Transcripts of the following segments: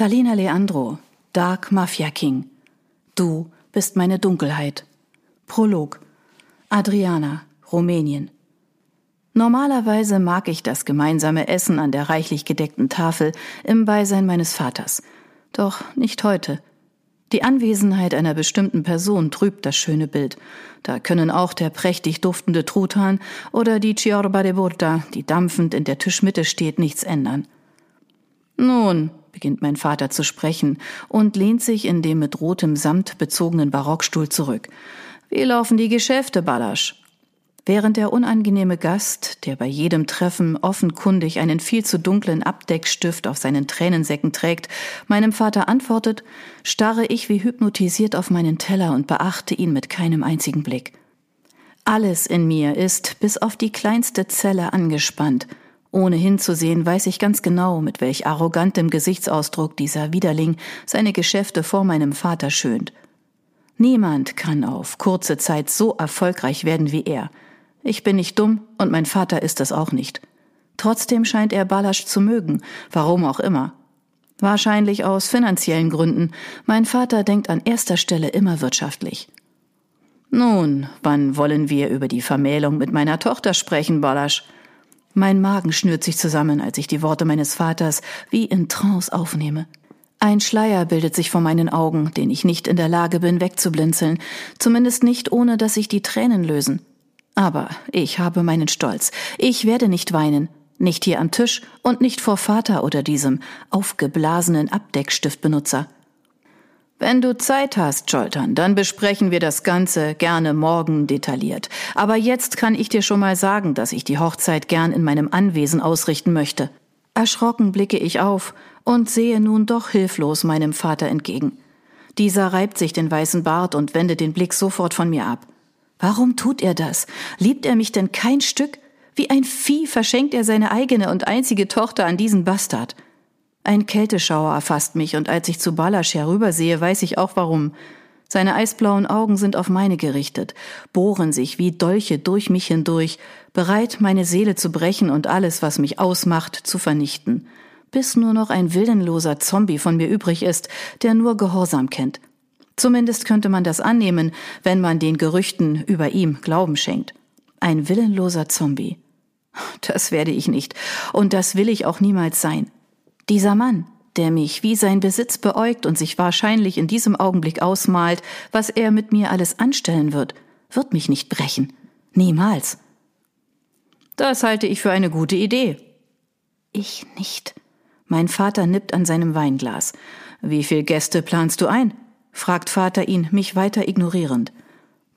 Talina Leandro, Dark Mafia King. Du bist meine Dunkelheit. Prolog. Adriana, Rumänien. Normalerweise mag ich das gemeinsame Essen an der reichlich gedeckten Tafel im Beisein meines Vaters. Doch nicht heute. Die Anwesenheit einer bestimmten Person trübt das schöne Bild. Da können auch der prächtig duftende Truthahn oder die Ciorba de Burta, die dampfend in der Tischmitte steht, nichts ändern. Nun, beginnt mein Vater zu sprechen und lehnt sich in dem mit rotem Samt bezogenen Barockstuhl zurück. Wie laufen die Geschäfte, Ballasch? Während der unangenehme Gast, der bei jedem Treffen offenkundig einen viel zu dunklen Abdeckstift auf seinen Tränensäcken trägt, meinem Vater antwortet, starre ich wie hypnotisiert auf meinen Teller und beachte ihn mit keinem einzigen Blick. Alles in mir ist bis auf die kleinste Zelle angespannt. Ohne hinzusehen, weiß ich ganz genau, mit welch arrogantem Gesichtsausdruck dieser Widerling seine Geschäfte vor meinem Vater schönt. Niemand kann auf kurze Zeit so erfolgreich werden wie er – ich bin nicht dumm und mein Vater ist es auch nicht. Trotzdem scheint er Balasch zu mögen, warum auch immer. Wahrscheinlich aus finanziellen Gründen. Mein Vater denkt an erster Stelle immer wirtschaftlich. Nun, wann wollen wir über die Vermählung mit meiner Tochter sprechen, Balasch? Mein Magen schnürt sich zusammen, als ich die Worte meines Vaters wie in Trance aufnehme. Ein Schleier bildet sich vor meinen Augen, den ich nicht in der Lage bin wegzublinzeln, zumindest nicht ohne dass sich die Tränen lösen. Aber ich habe meinen Stolz. Ich werde nicht weinen. Nicht hier am Tisch und nicht vor Vater oder diesem aufgeblasenen Abdeckstiftbenutzer. Wenn du Zeit hast, Joltern, dann besprechen wir das Ganze gerne morgen detailliert. Aber jetzt kann ich dir schon mal sagen, dass ich die Hochzeit gern in meinem Anwesen ausrichten möchte. Erschrocken blicke ich auf und sehe nun doch hilflos meinem Vater entgegen. Dieser reibt sich den weißen Bart und wendet den Blick sofort von mir ab. Warum tut er das? Liebt er mich denn kein Stück? Wie ein Vieh verschenkt er seine eigene und einzige Tochter an diesen Bastard. Ein Kälteschauer erfasst mich, und als ich zu Balasch herübersehe, weiß ich auch warum. Seine eisblauen Augen sind auf meine gerichtet, bohren sich wie Dolche durch mich hindurch, bereit, meine Seele zu brechen und alles, was mich ausmacht, zu vernichten, bis nur noch ein willenloser Zombie von mir übrig ist, der nur Gehorsam kennt. Zumindest könnte man das annehmen, wenn man den Gerüchten über ihm Glauben schenkt. Ein willenloser Zombie. Das werde ich nicht, und das will ich auch niemals sein. Dieser Mann, der mich wie sein Besitz beäugt und sich wahrscheinlich in diesem Augenblick ausmalt, was er mit mir alles anstellen wird, wird mich nicht brechen. Niemals. Das halte ich für eine gute Idee. Ich nicht. Mein Vater nippt an seinem Weinglas. Wie viel Gäste planst du ein? fragt Vater ihn, mich weiter ignorierend.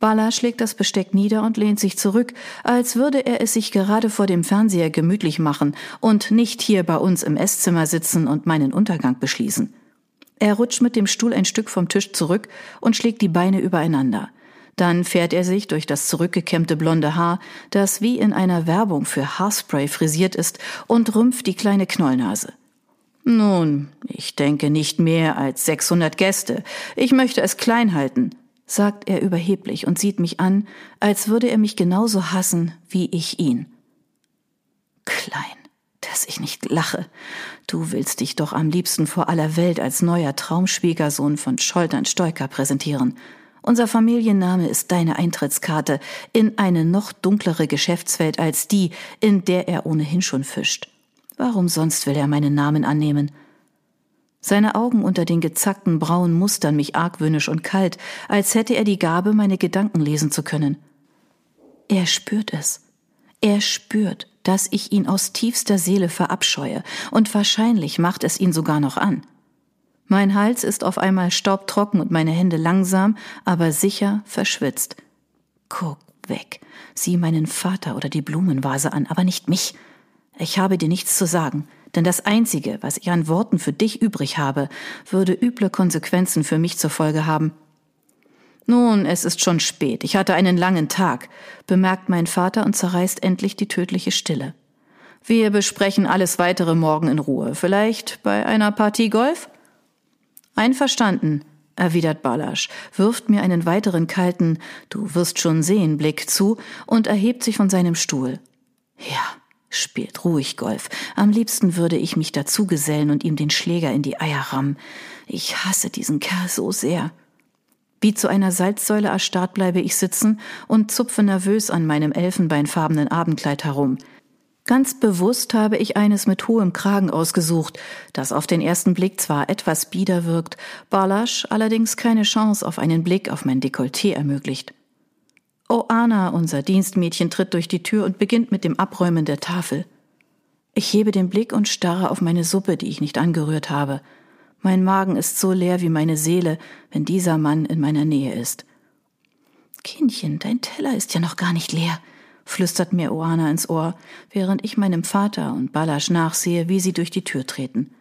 Bala schlägt das Besteck nieder und lehnt sich zurück, als würde er es sich gerade vor dem Fernseher gemütlich machen und nicht hier bei uns im Esszimmer sitzen und meinen Untergang beschließen. Er rutscht mit dem Stuhl ein Stück vom Tisch zurück und schlägt die Beine übereinander. Dann fährt er sich durch das zurückgekämmte blonde Haar, das wie in einer Werbung für Haarspray frisiert ist, und rümpft die kleine Knollnase. Nun, ich denke nicht mehr als 600 Gäste. Ich möchte es klein halten, sagt er überheblich und sieht mich an, als würde er mich genauso hassen wie ich ihn. Klein, dass ich nicht lache. Du willst dich doch am liebsten vor aller Welt als neuer Traumschwiegersohn von Scholtern Stoiker präsentieren. Unser Familienname ist deine Eintrittskarte in eine noch dunklere Geschäftswelt als die, in der er ohnehin schon fischt. Warum sonst will er meinen Namen annehmen? Seine Augen unter den gezackten Brauen mustern mich argwöhnisch und kalt, als hätte er die Gabe, meine Gedanken lesen zu können. Er spürt es. Er spürt, dass ich ihn aus tiefster Seele verabscheue, und wahrscheinlich macht es ihn sogar noch an. Mein Hals ist auf einmal staubtrocken und meine Hände langsam, aber sicher verschwitzt. Guck weg, sieh meinen Vater oder die Blumenvase an, aber nicht mich. Ich habe dir nichts zu sagen, denn das Einzige, was ich an Worten für dich übrig habe, würde üble Konsequenzen für mich zur Folge haben. Nun, es ist schon spät, ich hatte einen langen Tag, bemerkt mein Vater und zerreißt endlich die tödliche Stille. Wir besprechen alles weitere morgen in Ruhe, vielleicht bei einer Partie Golf? Einverstanden, erwidert Balasch, wirft mir einen weiteren kalten, du wirst schon sehen, Blick zu und erhebt sich von seinem Stuhl. Ja, Spielt ruhig Golf. Am liebsten würde ich mich dazu gesellen und ihm den Schläger in die Eier rammen. Ich hasse diesen Kerl so sehr. Wie zu einer Salzsäule erstarrt bleibe ich sitzen und zupfe nervös an meinem elfenbeinfarbenen Abendkleid herum. Ganz bewusst habe ich eines mit hohem Kragen ausgesucht, das auf den ersten Blick zwar etwas bieder wirkt, Balasch allerdings keine Chance auf einen Blick auf mein Dekolleté ermöglicht. Oh Anna, unser Dienstmädchen, tritt durch die Tür und beginnt mit dem Abräumen der Tafel. Ich hebe den Blick und starre auf meine Suppe, die ich nicht angerührt habe. Mein Magen ist so leer wie meine Seele, wenn dieser Mann in meiner Nähe ist. Kindchen, dein Teller ist ja noch gar nicht leer, flüstert mir Oana ins Ohr, während ich meinem Vater und Balasch nachsehe, wie sie durch die Tür treten.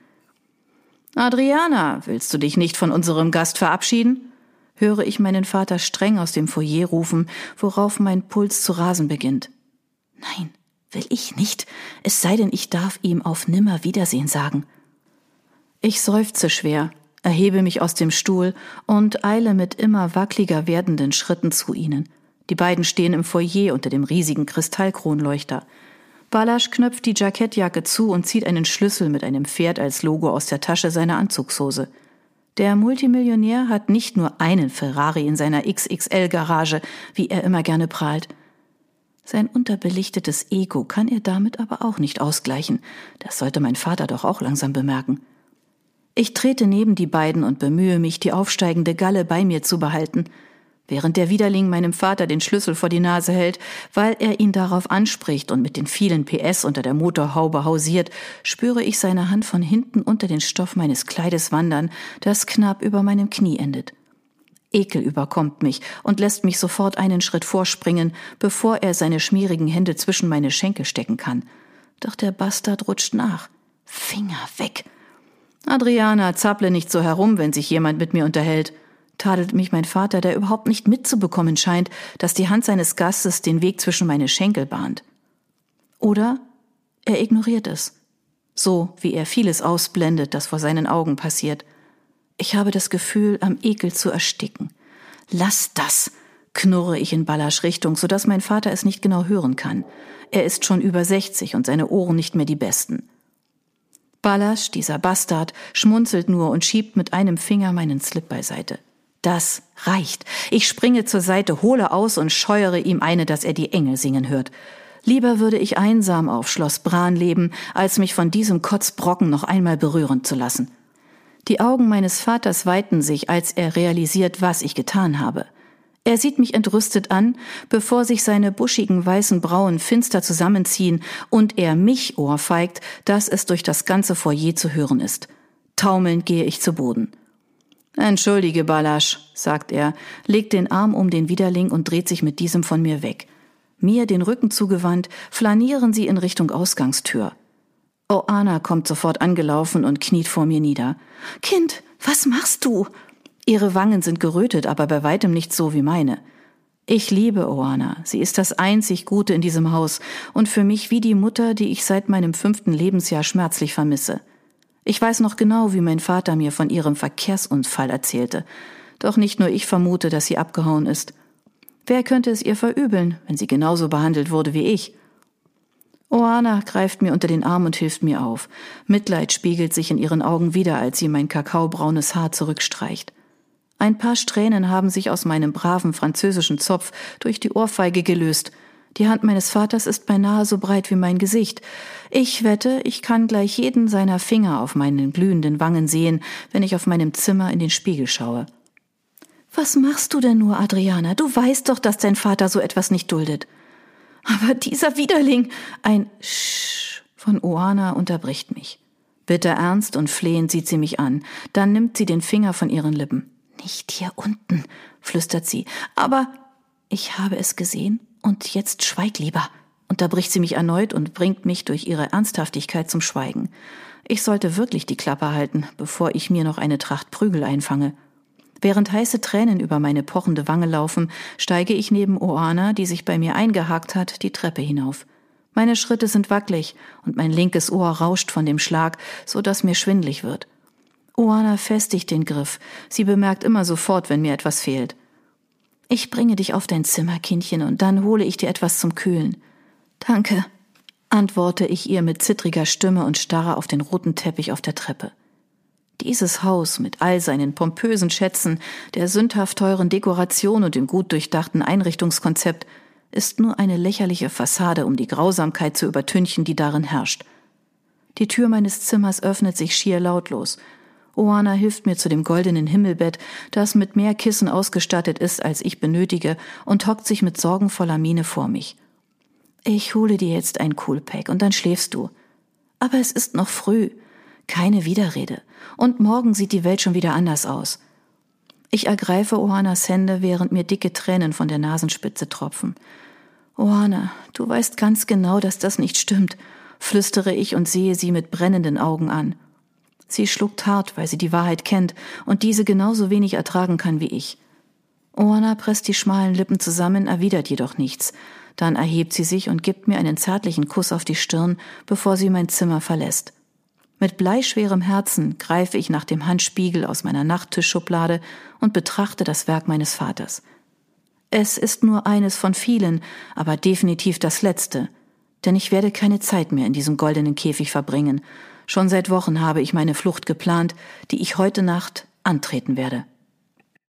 Adriana, willst du dich nicht von unserem Gast verabschieden? Höre ich meinen Vater streng aus dem Foyer rufen, worauf mein Puls zu rasen beginnt. Nein, will ich nicht, es sei denn, ich darf ihm auf nimmer Wiedersehen sagen. Ich seufze schwer, erhebe mich aus dem Stuhl und eile mit immer wackliger werdenden Schritten zu ihnen. Die beiden stehen im Foyer unter dem riesigen Kristallkronleuchter. Balasch knöpft die Jackettjacke zu und zieht einen Schlüssel mit einem Pferd als Logo aus der Tasche seiner Anzugshose. Der Multimillionär hat nicht nur einen Ferrari in seiner XXL-Garage, wie er immer gerne prahlt. Sein unterbelichtetes Ego kann er damit aber auch nicht ausgleichen. Das sollte mein Vater doch auch langsam bemerken. Ich trete neben die beiden und bemühe mich, die aufsteigende Galle bei mir zu behalten. Während der Widerling meinem Vater den Schlüssel vor die Nase hält, weil er ihn darauf anspricht und mit den vielen PS unter der Motorhaube hausiert, spüre ich seine Hand von hinten unter den Stoff meines Kleides wandern, das knapp über meinem Knie endet. Ekel überkommt mich und lässt mich sofort einen Schritt vorspringen, bevor er seine schmierigen Hände zwischen meine Schenkel stecken kann. Doch der Bastard rutscht nach. Finger weg! Adriana, zapple nicht so herum, wenn sich jemand mit mir unterhält tadelt mich mein Vater, der überhaupt nicht mitzubekommen scheint, dass die Hand seines Gastes den Weg zwischen meine Schenkel bahnt. Oder er ignoriert es, so wie er vieles ausblendet, das vor seinen Augen passiert. Ich habe das Gefühl, am Ekel zu ersticken. Lass das, knurre ich in Ballasch Richtung, so dass mein Vater es nicht genau hören kann. Er ist schon über sechzig und seine Ohren nicht mehr die besten. Ballasch, dieser Bastard, schmunzelt nur und schiebt mit einem Finger meinen Slip beiseite. Das reicht. Ich springe zur Seite, hole aus und scheuere ihm eine, dass er die Engel singen hört. Lieber würde ich einsam auf Schloss Bran leben, als mich von diesem Kotzbrocken noch einmal berühren zu lassen. Die Augen meines Vaters weiten sich, als er realisiert, was ich getan habe. Er sieht mich entrüstet an, bevor sich seine buschigen weißen Brauen finster zusammenziehen und er mich ohrfeigt, dass es durch das ganze Foyer zu hören ist. Taumelnd gehe ich zu Boden. Entschuldige, Balasch, sagt er, legt den Arm um den Widerling und dreht sich mit diesem von mir weg. Mir den Rücken zugewandt, flanieren sie in Richtung Ausgangstür. Oana kommt sofort angelaufen und kniet vor mir nieder. Kind, was machst du? Ihre Wangen sind gerötet, aber bei weitem nicht so wie meine. Ich liebe Oana. Sie ist das einzig Gute in diesem Haus und für mich wie die Mutter, die ich seit meinem fünften Lebensjahr schmerzlich vermisse. Ich weiß noch genau, wie mein Vater mir von ihrem Verkehrsunfall erzählte. Doch nicht nur ich vermute, dass sie abgehauen ist. Wer könnte es ihr verübeln, wenn sie genauso behandelt wurde wie ich? Oana greift mir unter den Arm und hilft mir auf. Mitleid spiegelt sich in ihren Augen wieder, als sie mein kakaobraunes Haar zurückstreicht. Ein paar Strähnen haben sich aus meinem braven französischen Zopf durch die Ohrfeige gelöst. Die Hand meines Vaters ist beinahe so breit wie mein Gesicht. Ich wette, ich kann gleich jeden seiner Finger auf meinen glühenden Wangen sehen, wenn ich auf meinem Zimmer in den Spiegel schaue. Was machst du denn nur, Adriana? Du weißt doch, dass dein Vater so etwas nicht duldet. Aber dieser Widerling, ein Sch von Oana unterbricht mich. Bitter ernst und flehend sieht sie mich an. Dann nimmt sie den Finger von ihren Lippen. Nicht hier unten, flüstert sie. Aber ich habe es gesehen und jetzt schweig lieber, unterbricht sie mich erneut und bringt mich durch ihre Ernsthaftigkeit zum Schweigen. Ich sollte wirklich die Klappe halten, bevor ich mir noch eine Tracht Prügel einfange. Während heiße Tränen über meine pochende Wange laufen, steige ich neben Oana, die sich bei mir eingehakt hat, die Treppe hinauf. Meine Schritte sind wackelig und mein linkes Ohr rauscht von dem Schlag, so dass mir schwindlig wird. Oana festigt den Griff. Sie bemerkt immer sofort, wenn mir etwas fehlt. Ich bringe dich auf dein Zimmer, Kindchen, und dann hole ich dir etwas zum Kühlen. Danke. antworte ich ihr mit zittriger Stimme und starre auf den roten Teppich auf der Treppe. Dieses Haus mit all seinen pompösen Schätzen, der sündhaft teuren Dekoration und dem gut durchdachten Einrichtungskonzept ist nur eine lächerliche Fassade, um die Grausamkeit zu übertünchen, die darin herrscht. Die Tür meines Zimmers öffnet sich schier lautlos. Oana hilft mir zu dem goldenen Himmelbett, das mit mehr Kissen ausgestattet ist, als ich benötige, und hockt sich mit sorgenvoller Miene vor mich. Ich hole dir jetzt ein Coolpack und dann schläfst du. Aber es ist noch früh. Keine Widerrede. Und morgen sieht die Welt schon wieder anders aus. Ich ergreife Ohanas Hände, während mir dicke Tränen von der Nasenspitze tropfen. Ohana, du weißt ganz genau, dass das nicht stimmt, flüstere ich und sehe sie mit brennenden Augen an. Sie schluckt hart, weil sie die Wahrheit kennt und diese genauso wenig ertragen kann wie ich. Oana presst die schmalen Lippen zusammen, erwidert jedoch nichts. Dann erhebt sie sich und gibt mir einen zärtlichen Kuss auf die Stirn, bevor sie mein Zimmer verlässt. Mit bleischwerem Herzen greife ich nach dem Handspiegel aus meiner Nachttischschublade und betrachte das Werk meines Vaters. Es ist nur eines von vielen, aber definitiv das letzte. Denn ich werde keine Zeit mehr in diesem goldenen Käfig verbringen. Schon seit Wochen habe ich meine Flucht geplant, die ich heute Nacht antreten werde.